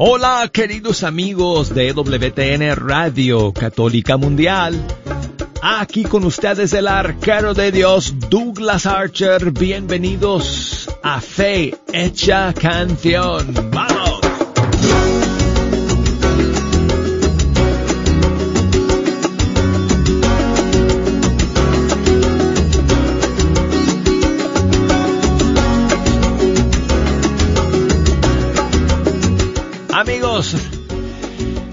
Hola queridos amigos de WTN Radio Católica Mundial. Aquí con ustedes el arquero de Dios Douglas Archer. Bienvenidos a Fe Hecha Canción. ¡Vamos! Amigos,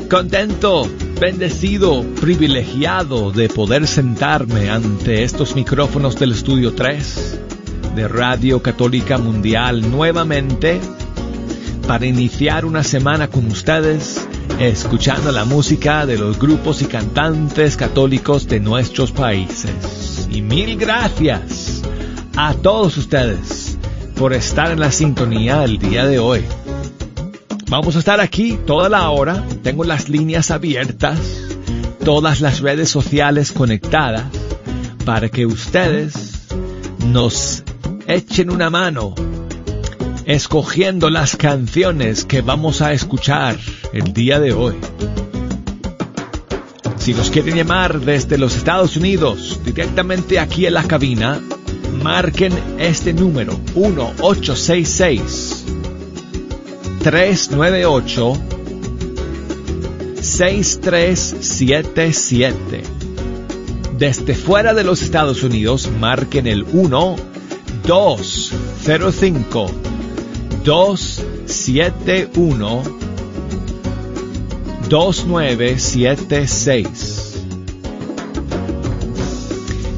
contento, bendecido, privilegiado de poder sentarme ante estos micrófonos del Estudio 3 de Radio Católica Mundial nuevamente para iniciar una semana con ustedes escuchando la música de los grupos y cantantes católicos de nuestros países. Y mil gracias a todos ustedes por estar en la sintonía el día de hoy. Vamos a estar aquí toda la hora. Tengo las líneas abiertas, todas las redes sociales conectadas para que ustedes nos echen una mano escogiendo las canciones que vamos a escuchar el día de hoy. Si nos quieren llamar desde los Estados Unidos directamente aquí en la cabina, marquen este número 1866 398 6377. Desde fuera de los Estados Unidos, marquen el 1 205 271 2976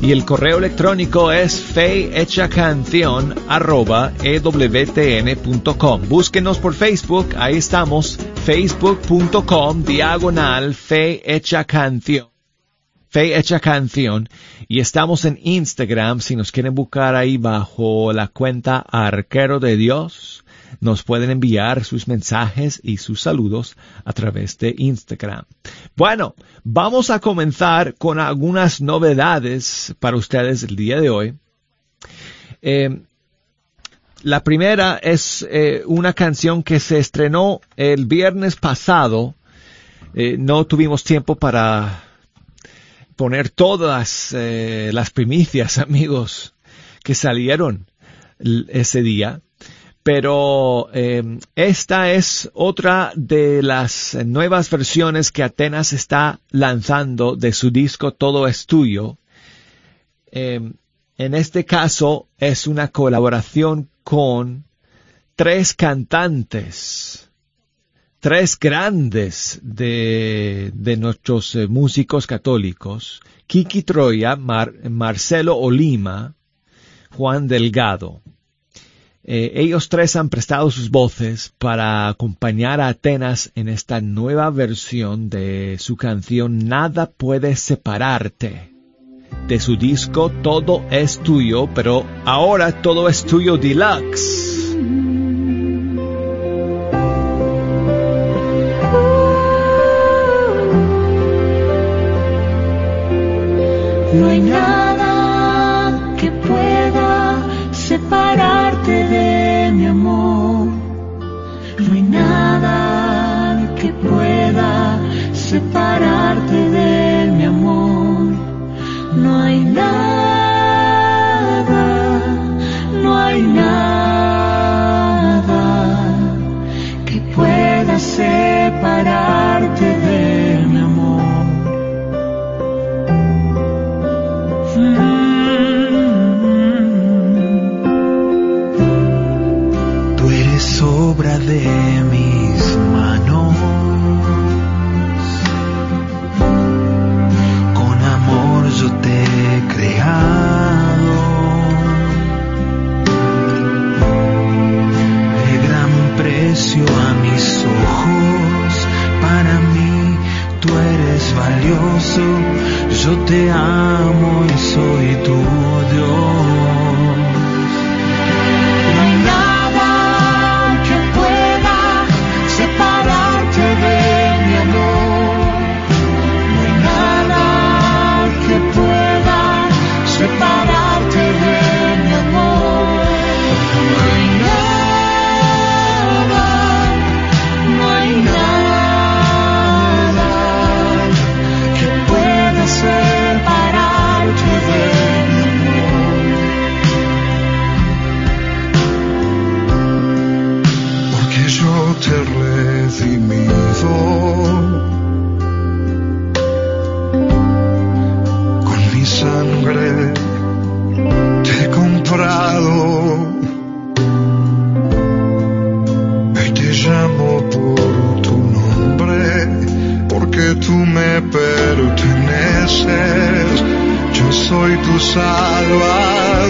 y el correo electrónico es feyhechacanción@ewtn.com. Búsquenos por Facebook, ahí estamos, facebook.com diagonal fe canción. Fe canción. Y estamos en Instagram, si nos quieren buscar ahí bajo la cuenta Arquero de Dios nos pueden enviar sus mensajes y sus saludos a través de Instagram. Bueno, vamos a comenzar con algunas novedades para ustedes el día de hoy. Eh, la primera es eh, una canción que se estrenó el viernes pasado. Eh, no tuvimos tiempo para poner todas las primicias, amigos, que salieron ese día. Pero eh, esta es otra de las nuevas versiones que Atenas está lanzando de su disco Todo es tuyo. Eh, en este caso es una colaboración con tres cantantes, tres grandes de, de nuestros eh, músicos católicos, Kiki Troya, Marcelo Olima, Juan Delgado. Eh, ellos tres han prestado sus voces para acompañar a Atenas en esta nueva versión de su canción Nada puede separarte. De su disco Todo es tuyo, pero ahora todo es tuyo deluxe. No hay nada me perteneces, yo soy tu salvador.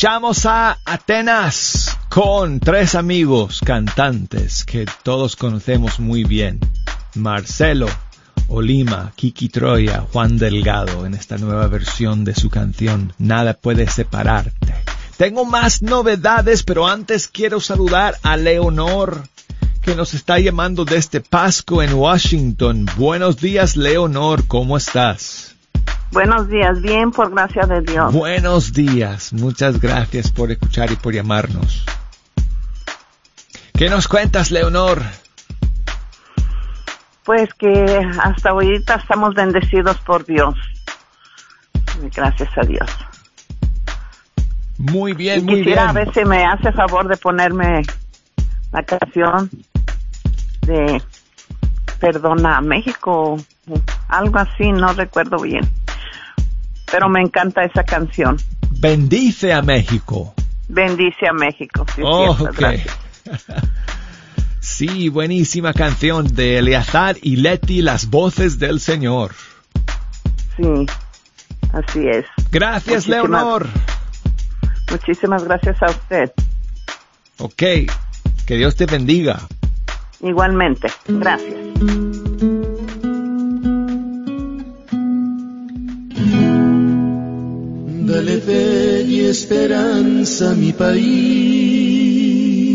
Escuchamos a Atenas con tres amigos cantantes que todos conocemos muy bien. Marcelo, Olima, Kiki Troya, Juan Delgado en esta nueva versión de su canción Nada puede separarte. Tengo más novedades, pero antes quiero saludar a Leonor que nos está llamando desde Pasco en Washington. Buenos días, Leonor, ¿cómo estás? Buenos días, bien, por gracia de Dios. Buenos días, muchas gracias por escuchar y por llamarnos. ¿Qué nos cuentas, Leonor? Pues que hasta ahorita estamos bendecidos por Dios. Gracias a Dios. Muy bien, y muy quisiera bien. ver si me hace favor de ponerme la canción de Perdona a México, algo así, no recuerdo bien. Pero me encanta esa canción. Bendice a México. Bendice a México. Sí, Oh, cierto, sí, buenísima canción de Eleazar y Leti, las voces del Señor. Sí, así es. Gracias, Muchísimas- Leonor. Muchísimas gracias a usted. Ok, que Dios te bendiga. Igualmente. Gracias. Dale fe y esperanza a mi país.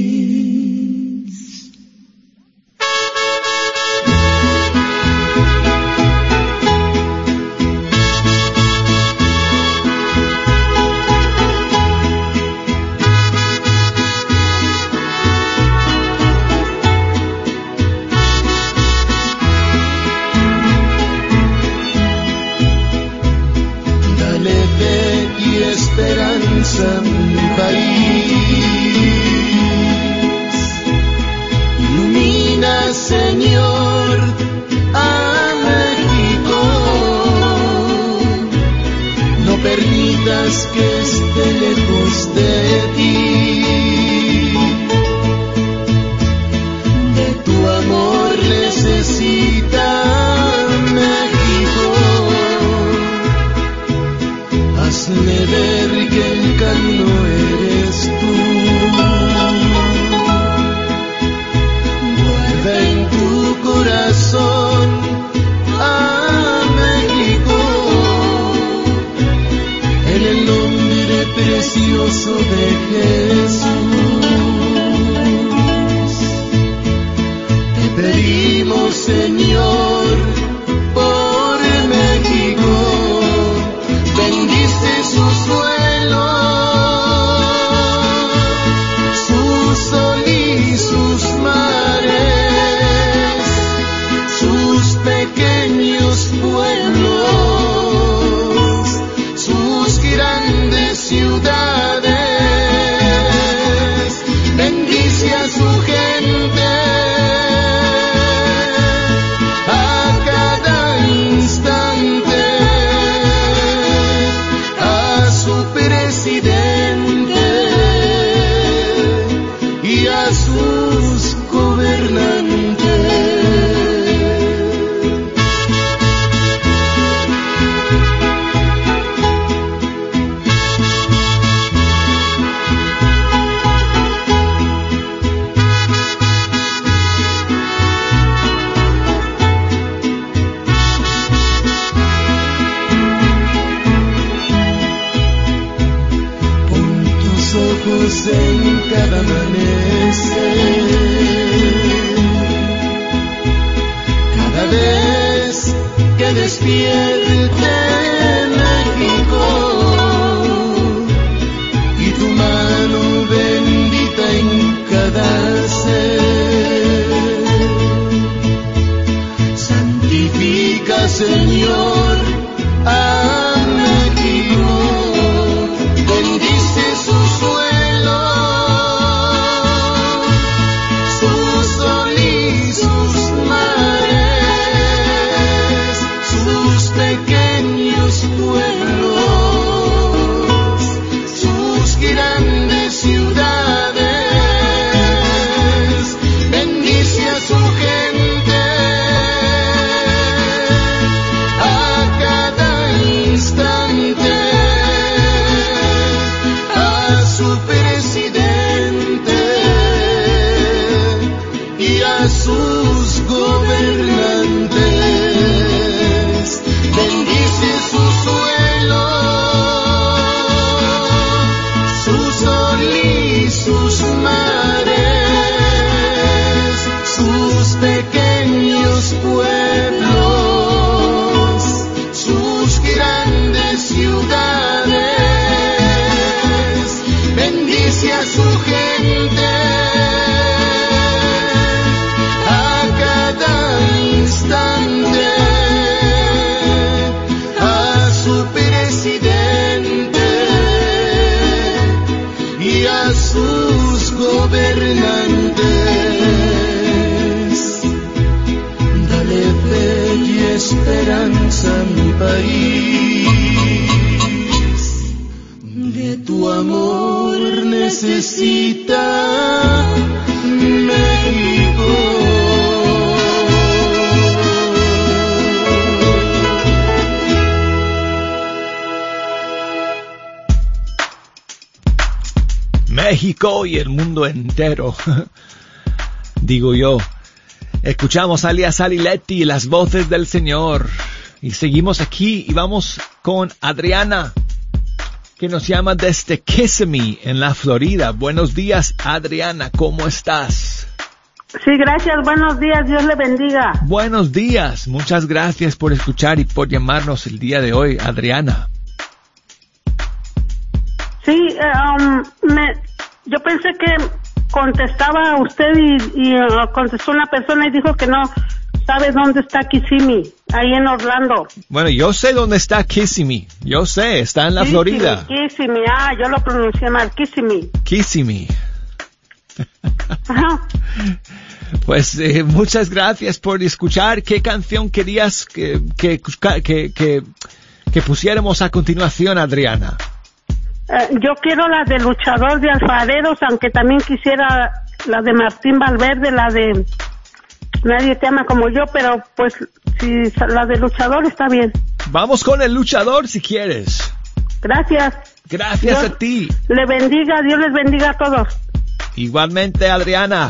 Y el mundo entero. Digo yo. Escuchamos a Alia Saliletti y las voces del Señor. Y seguimos aquí y vamos con Adriana, que nos llama desde Kissimmee, en la Florida. Buenos días, Adriana, ¿cómo estás? Sí, gracias. Buenos días. Dios le bendiga. Buenos días. Muchas gracias por escuchar y por llamarnos el día de hoy, Adriana. Sí, eh, um, me, yo pensé que contestaba usted y, y, uh, contestó una persona y dijo que no sabe dónde está Kissimmee, ahí en Orlando. Bueno, yo sé dónde está Kissimmee. Yo sé, está en la Kissimmee, Florida. Kissimmee, ah, yo lo pronuncié mal, Kissimmee. Kissimmee. Ajá. Pues eh, muchas gracias por escuchar. ¿Qué canción querías que, que, que, que, que pusiéramos a continuación, Adriana? Eh, yo quiero la de Luchador de Alfareros, aunque también quisiera la de Martín Valverde, la de Nadie te ama como yo, pero pues si la de Luchador está bien. Vamos con el luchador si quieres. Gracias. Gracias Dios a ti. Le bendiga, Dios les bendiga a todos. Igualmente, Adriana.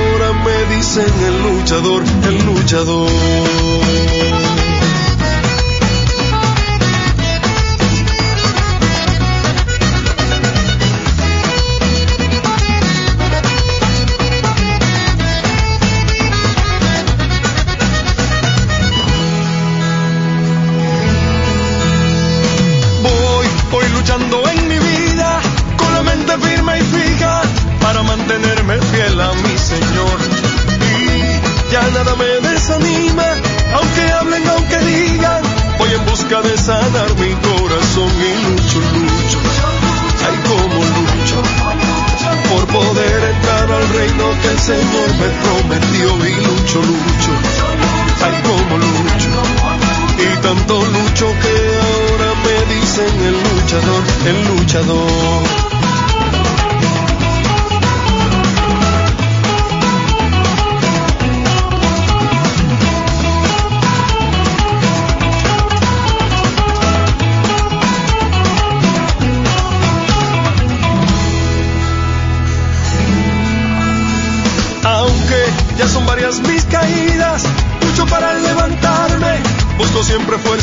dicen el luchador, el luchador. Señor me prometió y lucho, lucho. Ay, como lucho. Y tanto lucho que ahora me dicen el luchador, el luchador.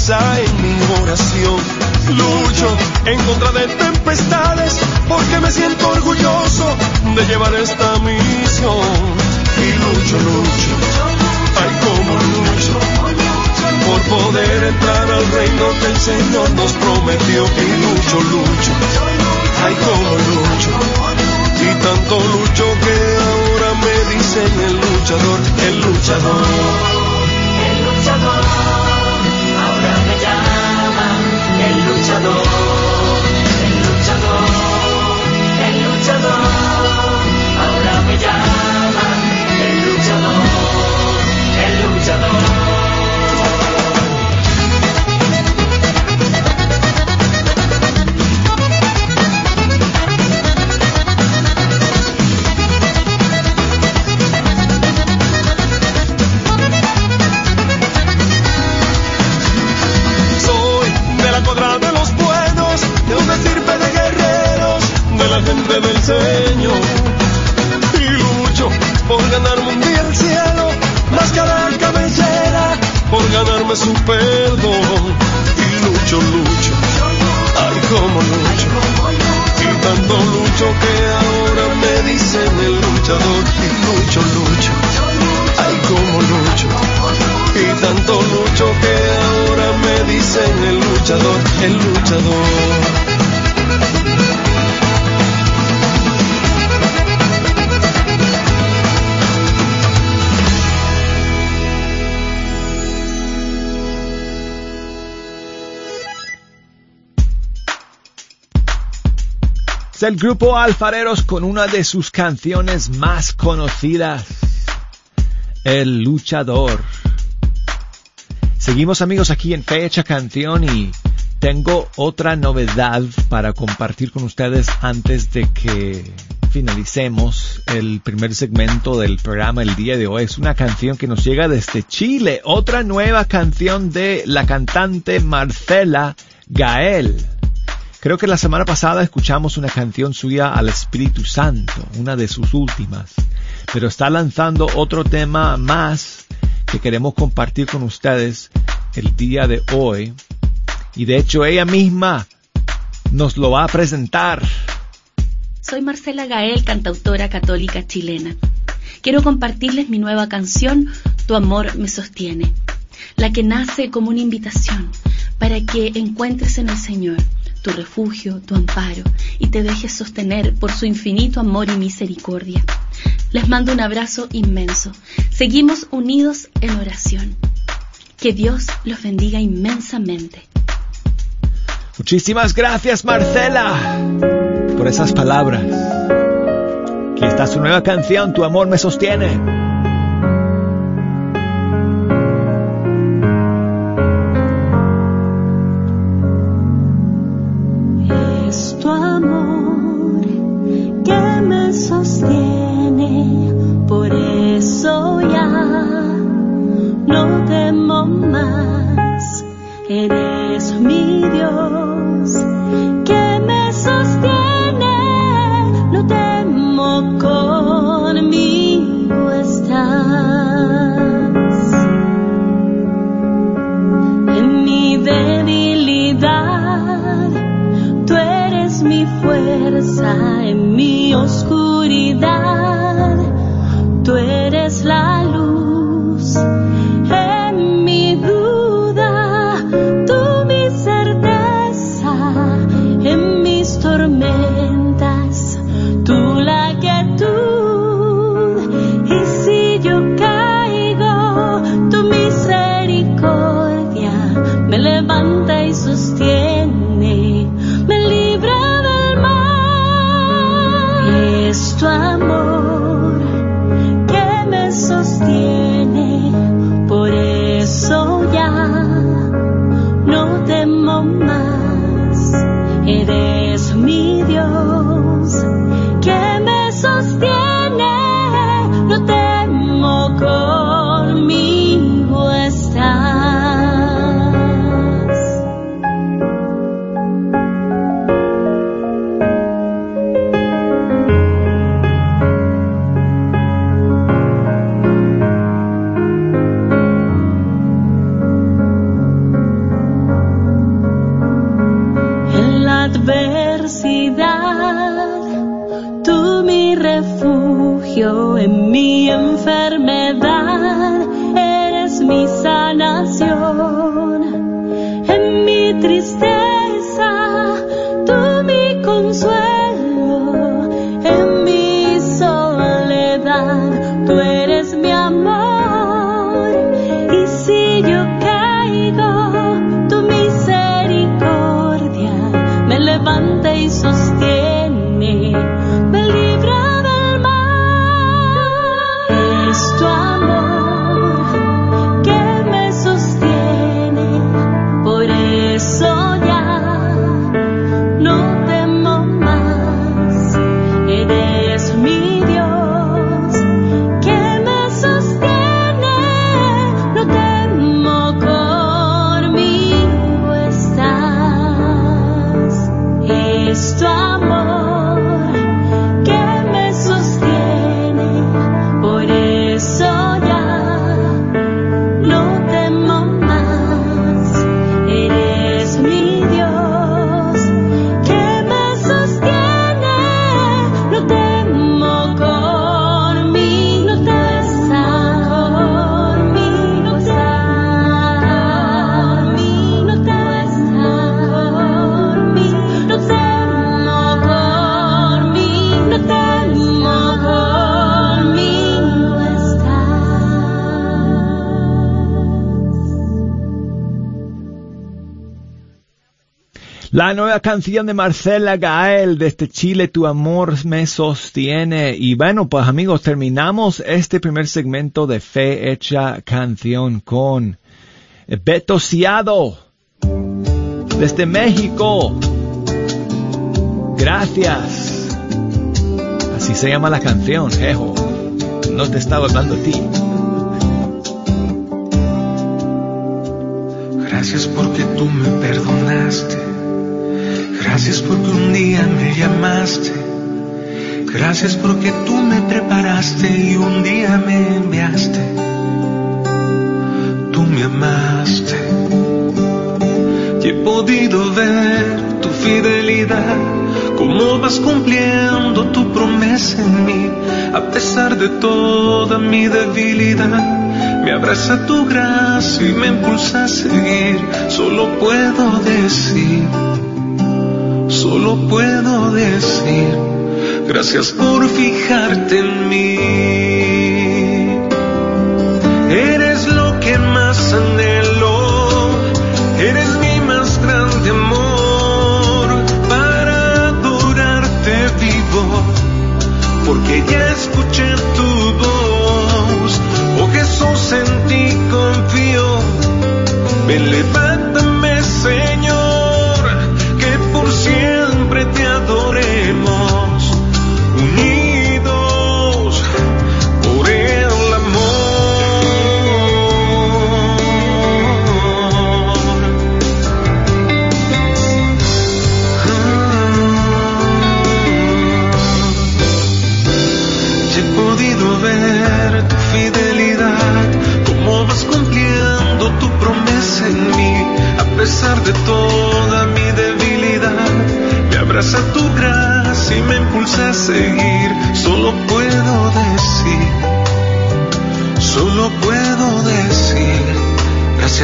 Siempre El grupo Alfareros con una de sus canciones más conocidas, El Luchador. Seguimos amigos aquí en Fecha Canción y tengo otra novedad para compartir con ustedes antes de que finalicemos el primer segmento del programa el día de hoy. Es una canción que nos llega desde Chile, otra nueva canción de la cantante Marcela Gael. Creo que la semana pasada escuchamos una canción suya al Espíritu Santo, una de sus últimas, pero está lanzando otro tema más que queremos compartir con ustedes el día de hoy. Y de hecho ella misma nos lo va a presentar. Soy Marcela Gael, cantautora católica chilena. Quiero compartirles mi nueva canción, Tu amor me sostiene, la que nace como una invitación para que encuentres en el Señor tu refugio, tu amparo, y te dejes sostener por su infinito amor y misericordia. Les mando un abrazo inmenso. Seguimos unidos en oración. Que Dios los bendiga inmensamente. Muchísimas gracias Marcela por esas palabras. Aquí está su nueva canción, Tu amor me sostiene. enfermedad. Nueva canción de Marcela Gael desde Chile, Tu amor me sostiene. Y bueno, pues amigos, terminamos este primer segmento de Fe Hecha Canción con Beto Ciado desde México. Gracias. Así se llama la canción, Ejo. No te estaba hablando a ti. Gracias porque tú me perdonaste. Gracias porque un día me llamaste. Gracias porque tú me preparaste y un día me enviaste. Tú me amaste. Y he podido ver tu fidelidad, cómo vas cumpliendo tu promesa en mí, a pesar de toda mi debilidad. Me abraza tu gracia y me impulsa a seguir. Solo puedo decir solo puedo decir gracias por fijarte en mí. Eres lo que más anhelo, eres mi más grande amor. Para adorarte vivo, porque ya escuché tu voz, oh Jesús en ti confío, me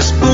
gracias por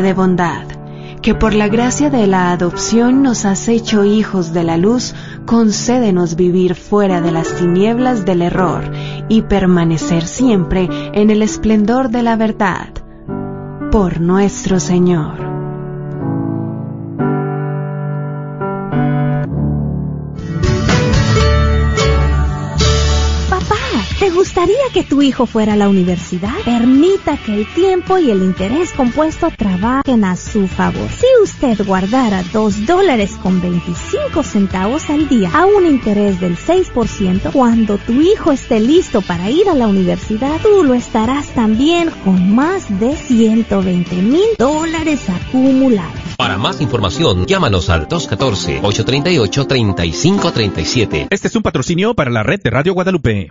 De bondad, que por la gracia de la adopción nos has hecho hijos de la luz, concédenos vivir fuera de las tinieblas del error y permanecer siempre en el esplendor de la verdad. Por nuestro Señor. Gustaría que tu hijo fuera a la universidad? Permita que el tiempo y el interés compuesto trabajen a su favor. Si usted guardara 2 dólares con 25 centavos al día a un interés del 6%, cuando tu hijo esté listo para ir a la universidad, tú lo estarás también con más de 120 mil dólares acumulados. Para más información, llámanos al 214-838-3537. Este es un patrocinio para la red de Radio Guadalupe.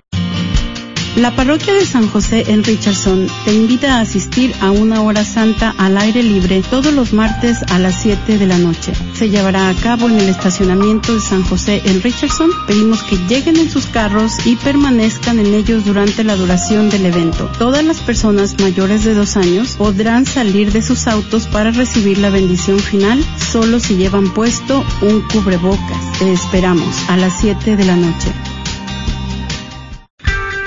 La parroquia de San José en Richardson te invita a asistir a una hora santa al aire libre todos los martes a las 7 de la noche. Se llevará a cabo en el estacionamiento de San José en Richardson. Pedimos que lleguen en sus carros y permanezcan en ellos durante la duración del evento. Todas las personas mayores de dos años podrán salir de sus autos para recibir la bendición final solo si llevan puesto un cubrebocas. Te esperamos a las 7 de la noche.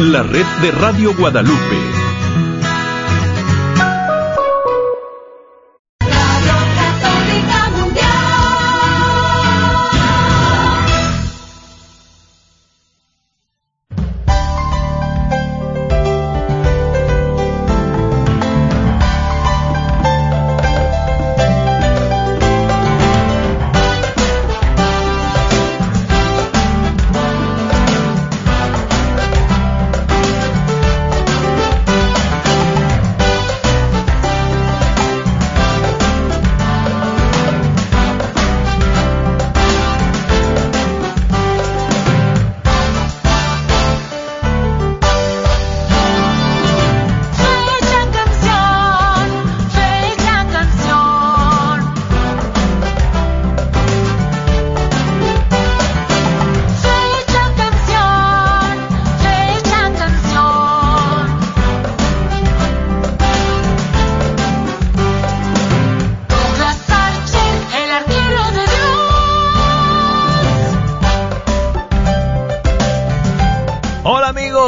la red de Radio Guadalupe.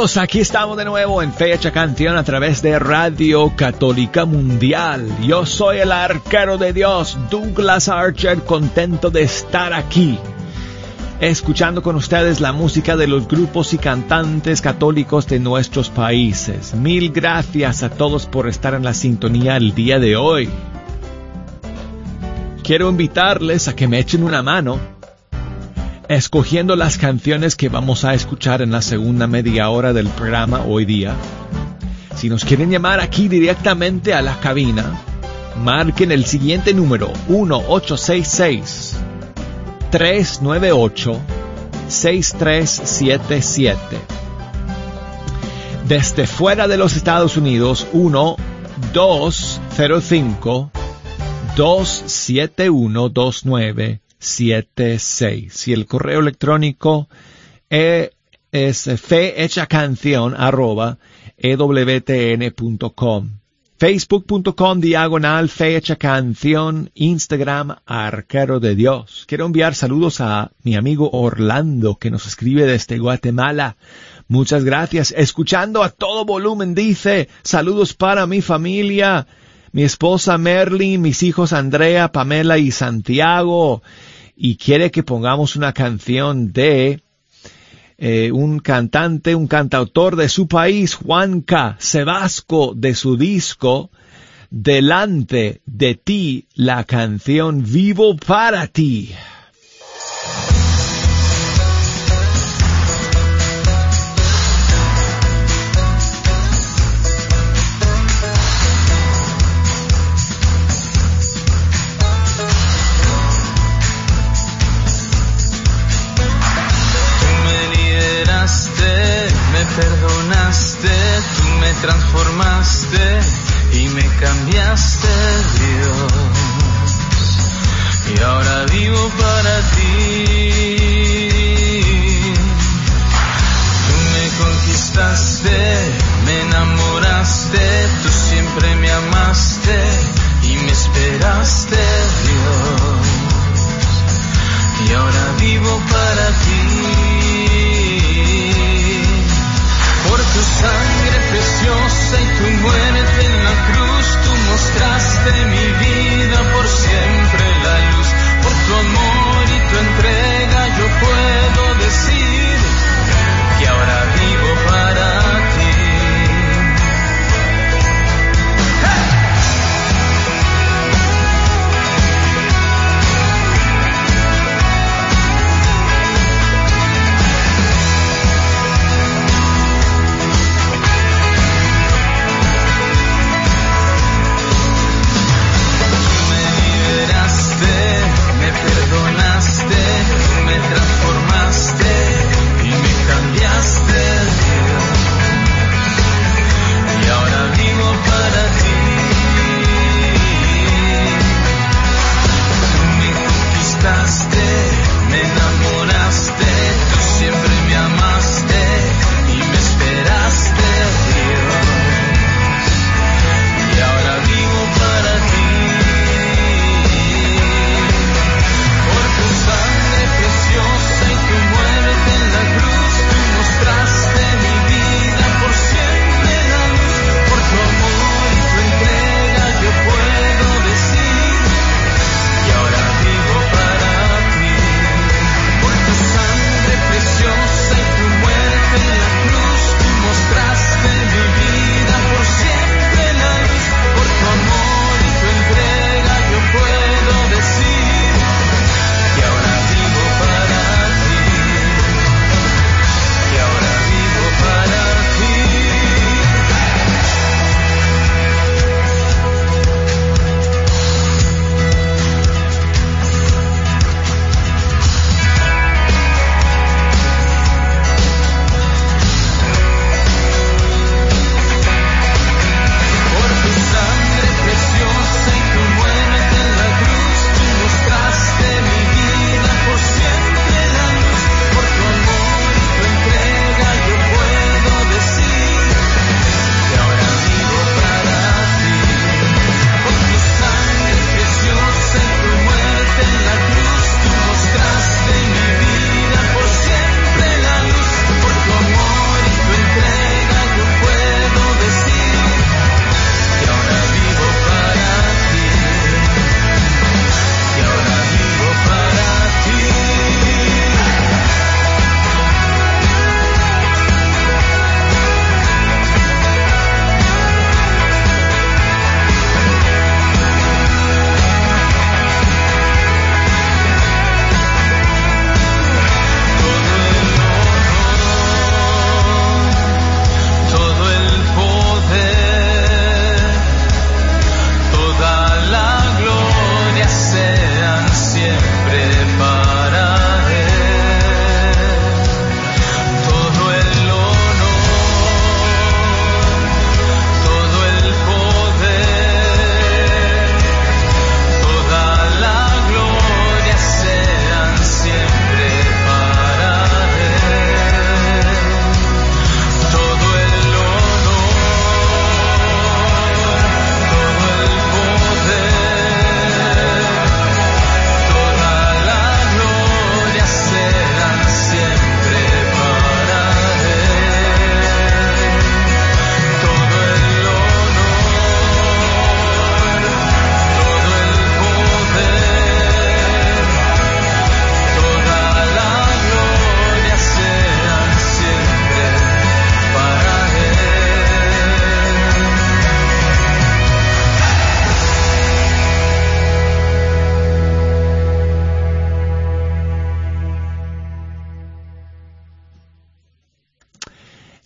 Amigos, aquí estamos de nuevo en Fecha Canción a través de Radio Católica Mundial. Yo soy el arquero de Dios, Douglas Archer, contento de estar aquí. Escuchando con ustedes la música de los grupos y cantantes católicos de nuestros países. Mil gracias a todos por estar en la sintonía el día de hoy. Quiero invitarles a que me echen una mano escogiendo las canciones que vamos a escuchar en la segunda media hora del programa hoy día. Si nos quieren llamar aquí directamente a la cabina, marquen el siguiente número 1866 398 6377. Desde fuera de los Estados Unidos 1 205 271 2976. Y el correo electrónico e- es fehechacanción arroba ewtn.com. Facebook.com diagonal fecha canción, Instagram arquero de Dios. Quiero enviar saludos a mi amigo Orlando que nos escribe desde Guatemala. Muchas gracias. Escuchando a todo volumen dice, saludos para mi familia, mi esposa Merlin, mis hijos Andrea, Pamela y Santiago. Y quiere que pongamos una canción de eh, un cantante, un cantautor de su país, Juanca Sebasco, de su disco Delante de ti, la canción Vivo para ti. Tú me transformaste y me cambiaste, Dios. Y ahora vivo para ti. Tú me conquistaste, me enamoraste, tú siempre me amaste y me esperaste, Dios y ahora vivo para ti. Tú mostraste mi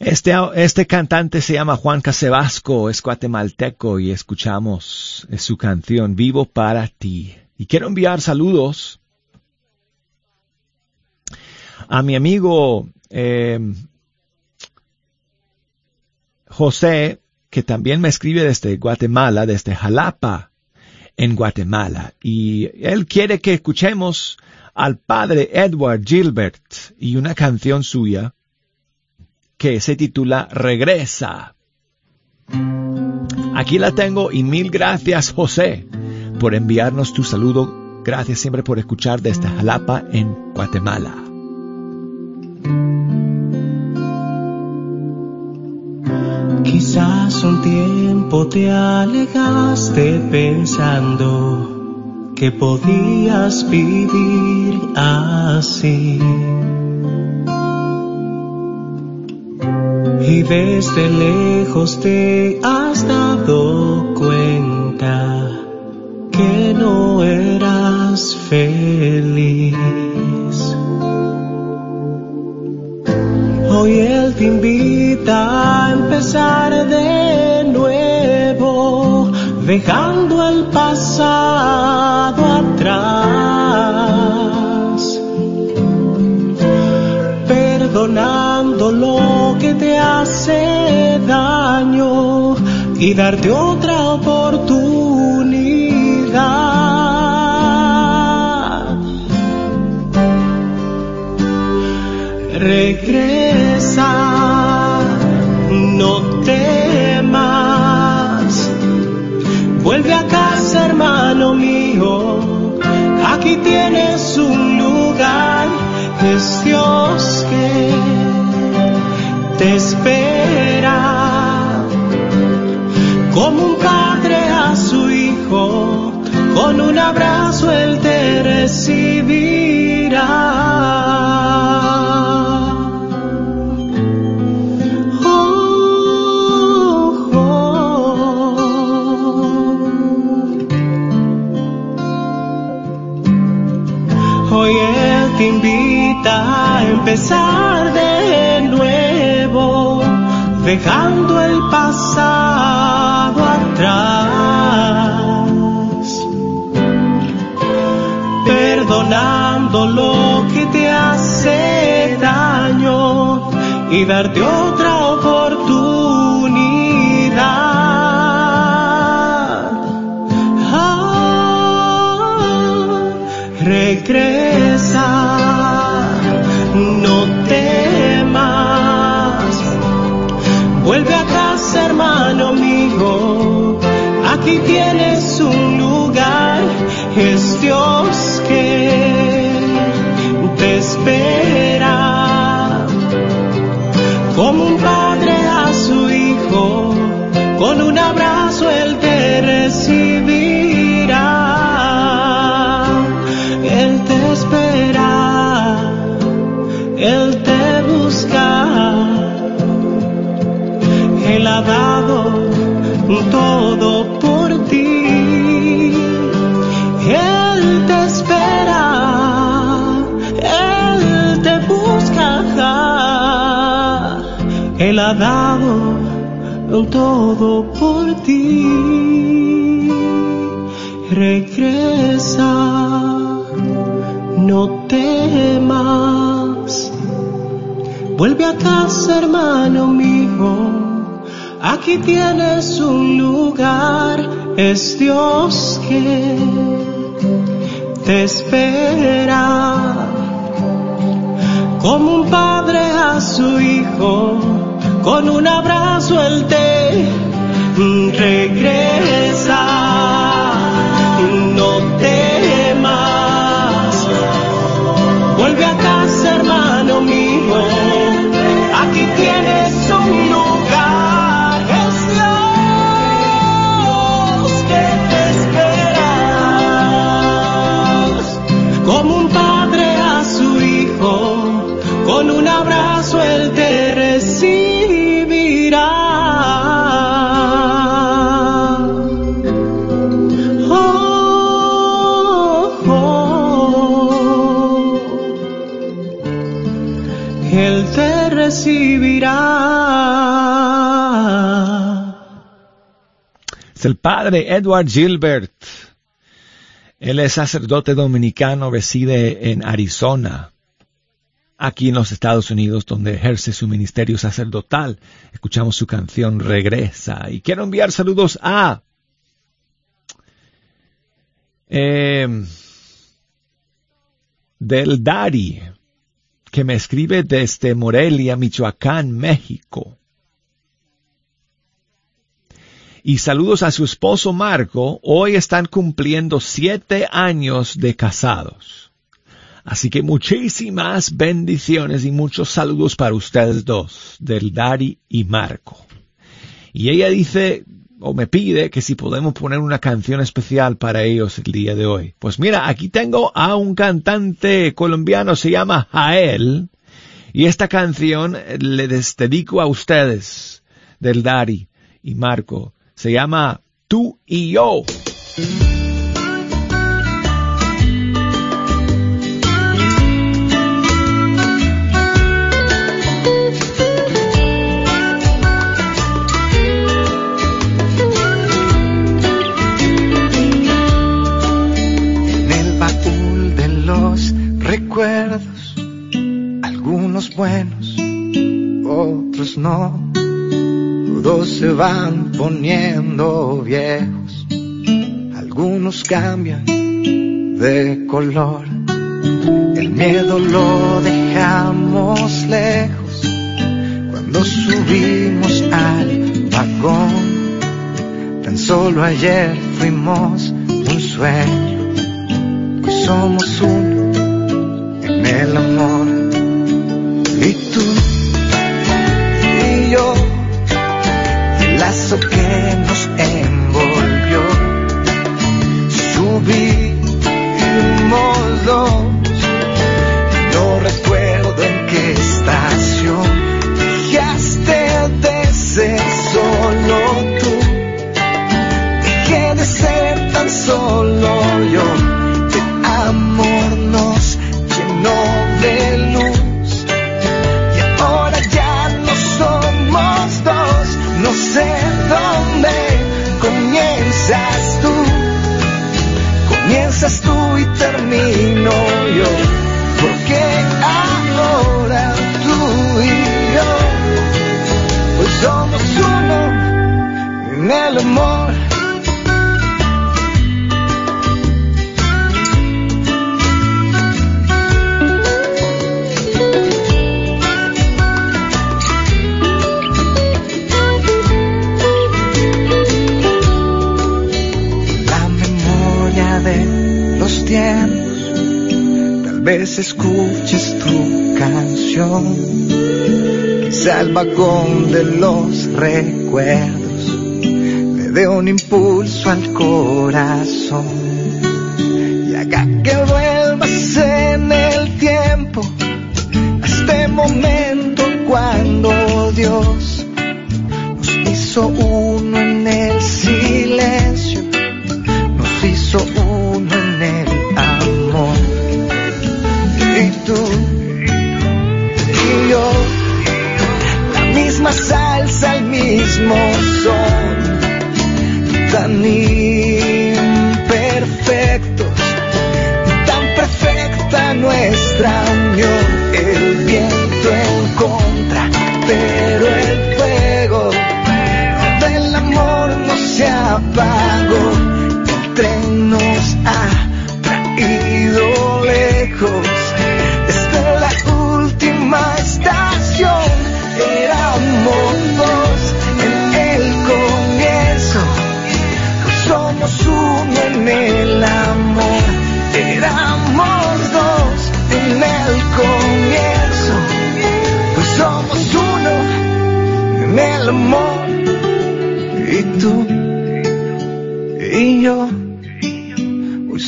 Este, este cantante se llama Juan Casebasco, es guatemalteco y escuchamos su canción Vivo para ti. Y quiero enviar saludos a mi amigo eh, José, que también me escribe desde Guatemala, desde Jalapa, en Guatemala. Y él quiere que escuchemos al padre Edward Gilbert y una canción suya que se titula Regresa. Aquí la tengo y mil gracias José por enviarnos tu saludo. Gracias siempre por escuchar desde Jalapa en Guatemala. Quizás un tiempo te alejaste pensando que podías vivir así. Y desde lejos te has dado cuenta que no eras feliz. Hoy Él te invita a empezar de nuevo, dejando el pasado atrás, hace daño y darte otra oportunidad. Regresa, no temas. Vuelve a casa, hermano mío. Aquí tienes un lugar. Empezar de nuevo, dejando el pasado atrás, perdonando lo que te hace daño y darte otra aquí tienes un lugar, es Dios que te espera, como un padre a su hijo, con un abrazo él te recibirá, él te espera, él te busca, él ha dado todo él ha dado todo por ti. Regresa, no temas. Vuelve a casa, hermano mío. Aquí tienes un lugar, es Dios que te espera. Como un padre a su hijo, con un abrazo él te regresa. Es el padre Edward Gilbert. Él es sacerdote dominicano, reside en Arizona, aquí en los Estados Unidos, donde ejerce su ministerio sacerdotal. Escuchamos su canción Regresa. Y quiero enviar saludos a eh, del Dari, que me escribe desde Morelia, Michoacán, México. Y saludos a su esposo Marco, hoy están cumpliendo siete años de casados. Así que muchísimas bendiciones y muchos saludos para ustedes dos, del Dari y Marco. Y ella dice, o me pide que si podemos poner una canción especial para ellos el día de hoy. Pues mira, aquí tengo a un cantante colombiano, se llama Jael, y esta canción le dedico a ustedes, del Dari y Marco. Se llama Tú y yo. recuerdos, algunos buenos, otros no. Todos se van poniendo viejos, algunos cambian de color. El miedo lo dejamos lejos cuando subimos al vagón. Tan solo ayer fuimos un sueño, hoy somos uno el amor. Y tú y yo, que nos envolvió, subimos dos. No recuerdo vagón de los recuerdos le dé un impulso al corazón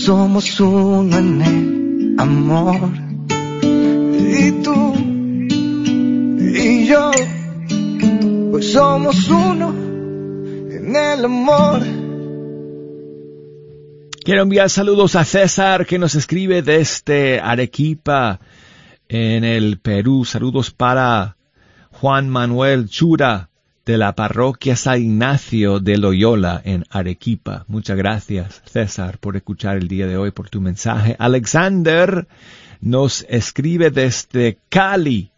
somos uno en el amor. Y tú y yo, hoy somos uno en el amor. Quiero enviar saludos a César que nos escribe desde Arequipa, en el Perú. Saludos para Juan Manuel Chura de la parroquia San Ignacio de Loyola en Arequipa. Muchas gracias, César, por escuchar el día de hoy, por tu mensaje. Alexander nos escribe desde Cali,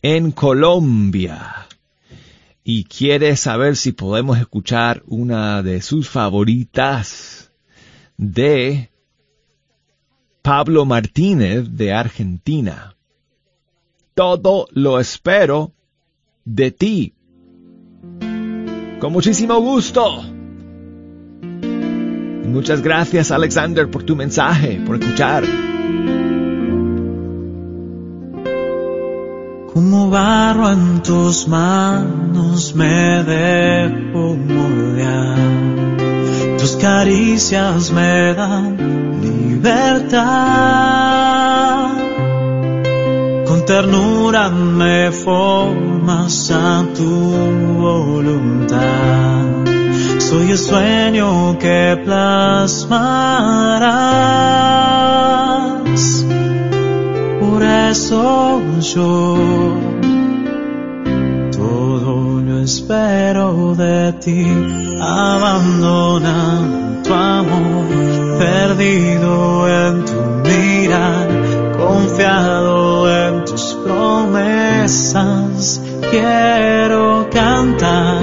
en Colombia, y quiere saber si podemos escuchar una de sus favoritas de Pablo Martínez de Argentina. Todo lo espero de ti. Con muchísimo gusto. Muchas gracias Alexander por tu mensaje, por escuchar. Como barro en tus manos me dejo moldear. Tus caricias me dan libertad. Ternura me formas a tu voluntad. Soy el sueño que plasmarás. Por eso yo todo lo espero de ti, abandona tu amor, perdido Quiero cantar,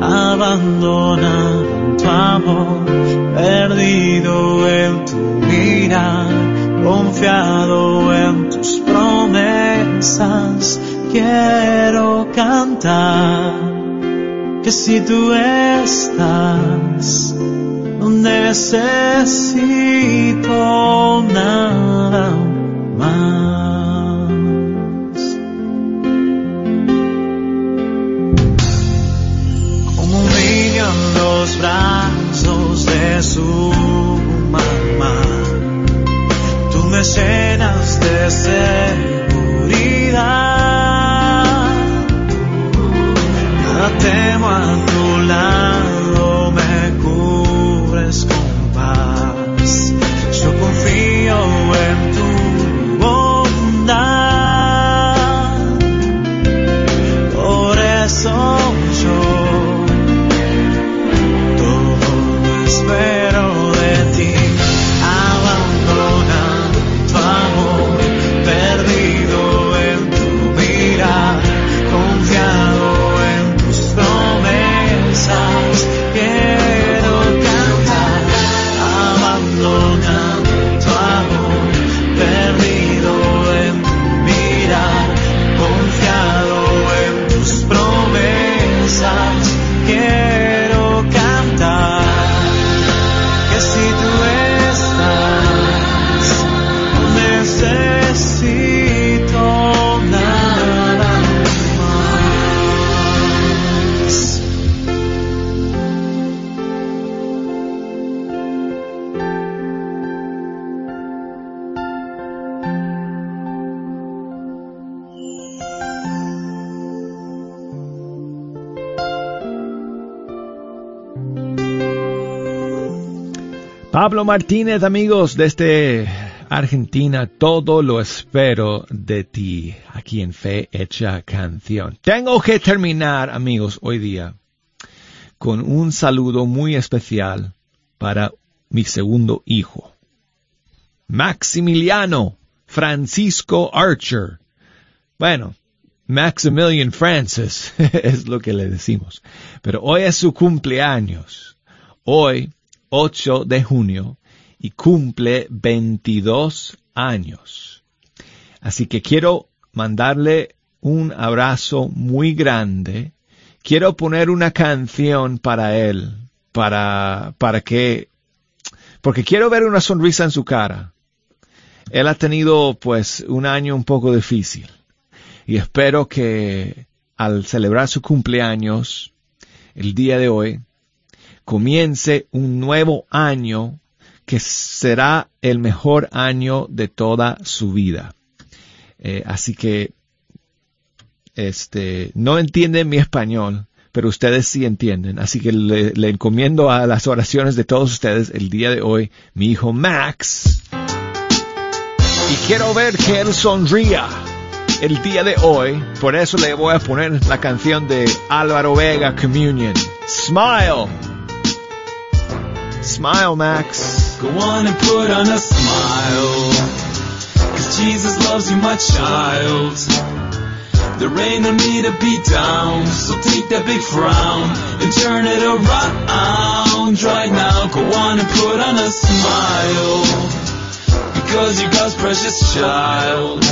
abandona tu amor, perdido en tu mirar, confiado en tus promesas. Quiero cantar que si tú estás, no necesito nada Pablo Martínez, amigos, desde Argentina, todo lo espero de ti, aquí en Fe Hecha Canción. Tengo que terminar, amigos, hoy día con un saludo muy especial para mi segundo hijo, Maximiliano Francisco Archer. Bueno, Maximilian Francis es lo que le decimos. Pero hoy es su cumpleaños. Hoy 8 de junio y cumple 22 años. Así que quiero mandarle un abrazo muy grande. Quiero poner una canción para él, para, para que, porque quiero ver una sonrisa en su cara. Él ha tenido pues un año un poco difícil y espero que al celebrar su cumpleaños el día de hoy, comience un nuevo año que será el mejor año de toda su vida. Eh, así que, este, no entienden mi español, pero ustedes sí entienden. Así que le, le encomiendo a las oraciones de todos ustedes el día de hoy, mi hijo Max. Y quiero ver que él sonría el día de hoy. Por eso le voy a poner la canción de Álvaro Vega Communion. Smile. Smile, Max. Go on and put on a smile. Cause Jesus loves you, my child. There ain't no need to be down. So take that big frown and turn it around right now. Go on and put on a smile. Because you're God's precious child.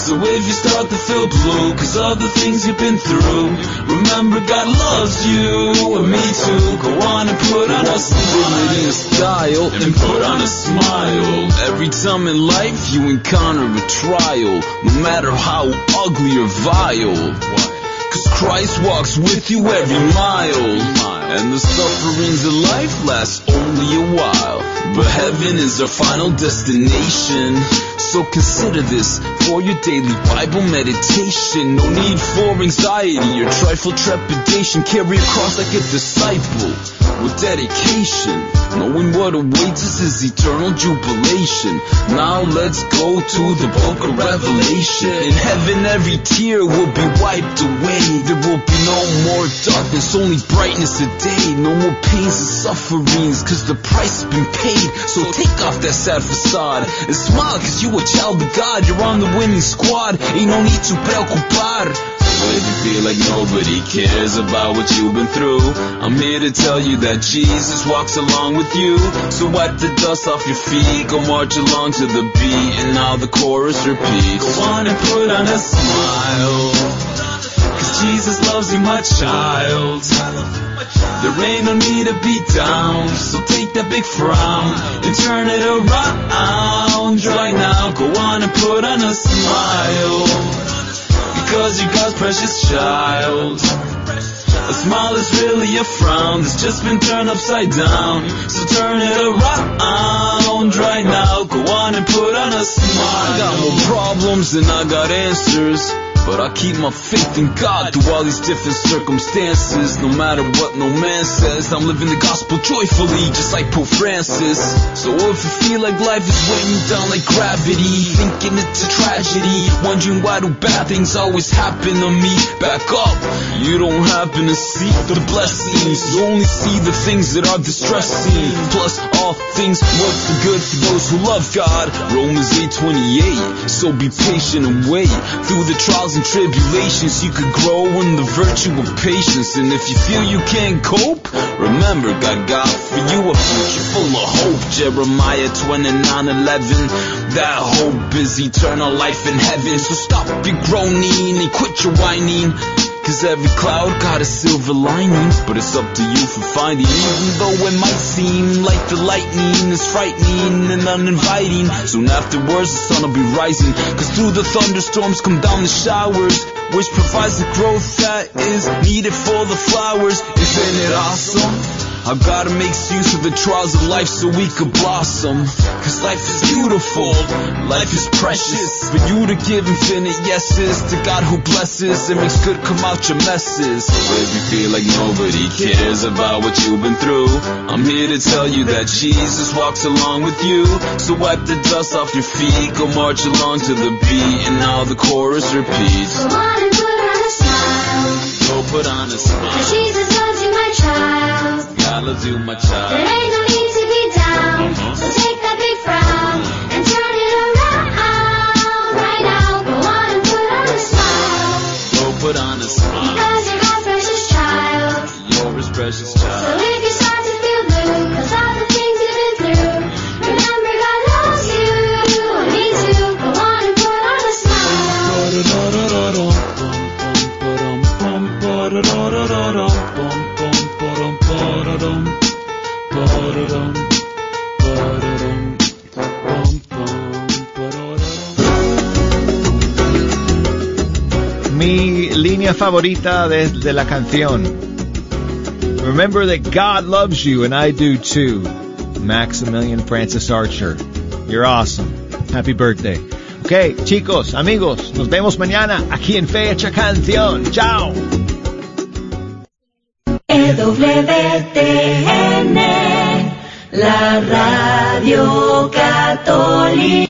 So if you start to feel blue Cause of the things you've been through. Remember God loves you And me too. Go on and put on a smile. Style. And put on a smile. Every time in life you encounter a trial No matter how ugly or vile Cause Christ walks with you every mile. And the sufferings of life last only a while. But heaven is our final destination. So consider this for your daily Bible meditation. No need for anxiety or trifle trepidation. Carry a cross like a disciple with dedication. Knowing what awaits us is eternal jubilation. Now let's go to the book of Revelation. In heaven every tear will be wiped away There will be no more darkness, only brightness today No more pains and sufferings cause the price has been paid So take off that sad facade and smile cause you a child of God You're on the winning squad, ain't no need to preocupar but if you feel like nobody cares about what you've been through, I'm here to tell you that Jesus walks along with you. So wipe the dust off your feet, go march along to the beat, and now the chorus repeats. Go on and put on a smile. Cause Jesus loves you, my child. There ain't no need to be down. So take that big frown and turn it around right now. Go on and put on a smile. Because you're God's precious child. A smile is really a frown that's just been turned upside down. So turn it around right now. Go on and put on a smile. I got more problems than I got answers. But I keep my faith in God through all these different circumstances. No matter what no man says, I'm living the gospel joyfully, just like Pope Francis. So if you feel like life is weighing you down like gravity, thinking it's a tragedy, wondering why do bad things always happen to me, back up. You don't happen to see the blessings, you only see the things that are distressing. Plus, all things work for good for those who love God. Romans 8:28. So be patient and wait through the trials and tribulations. You could grow in the virtue of patience. And if you feel you can't cope, remember God got for you a future full of hope. Jeremiah 29:11. That hope is eternal life in heaven. So stop your groaning and quit your whining. Cause every cloud got a silver lining But it's up to you for finding. Even though it might seem like the lightning is frightening and uninviting Soon afterwards the sun will be rising. Cause through the thunderstorms come down the showers Which provides the growth that is needed for the flowers. Isn't it awesome? How God makes use of the trials of life so we could blossom. Cause life is beautiful, life is precious. For you to give infinite yeses to God who blesses and makes good come out your messes. So if you feel like nobody cares about what you've been through, I'm here to tell you that Jesus walks along with you. So wipe the dust off your feet, go march along to the beat, and now the chorus repeats. Go on and put on a smile. Go put on a smile. Child. God loves you, my There favorita de, la canción. Remember that God loves you and I do too. Maximilian Francis Archer. You're awesome. Happy birthday. Ok, chicos, amigos, nos vemos mañana aquí en Fecha Canción. Chao. EWTN, la radio católica.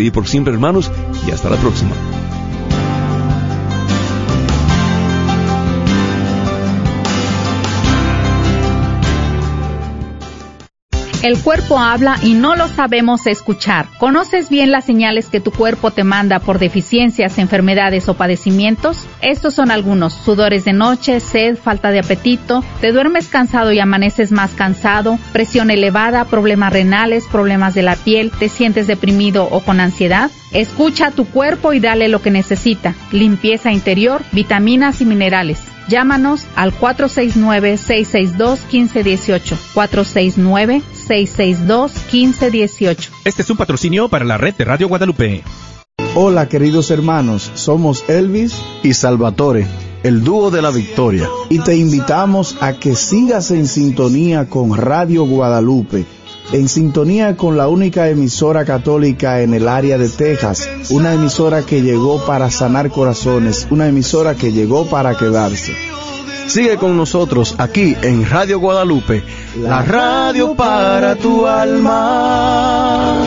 día por siempre, hermanos, y hasta la próxima. El cuerpo habla y no lo sabemos escuchar. ¿Conoces bien las señales que tu cuerpo te manda por deficiencias, enfermedades o padecimientos? Estos son algunos. Sudores de noche, sed, falta de apetito, te duermes cansado y amaneces más cansado, presión elevada, problemas renales, problemas de la piel, te sientes deprimido o con ansiedad. Escucha a tu cuerpo y dale lo que necesita. Limpieza interior, vitaminas y minerales. Llámanos al 469-662-1518. 469-662-1518. Este es un patrocinio para la red de Radio Guadalupe. Hola queridos hermanos, somos Elvis y Salvatore, el dúo de la victoria, y te invitamos a que sigas en sintonía con Radio Guadalupe, en sintonía con la única emisora católica en el área de Texas, una emisora que llegó para sanar corazones, una emisora que llegó para quedarse. Sigue con nosotros aquí en Radio Guadalupe, la radio para tu alma.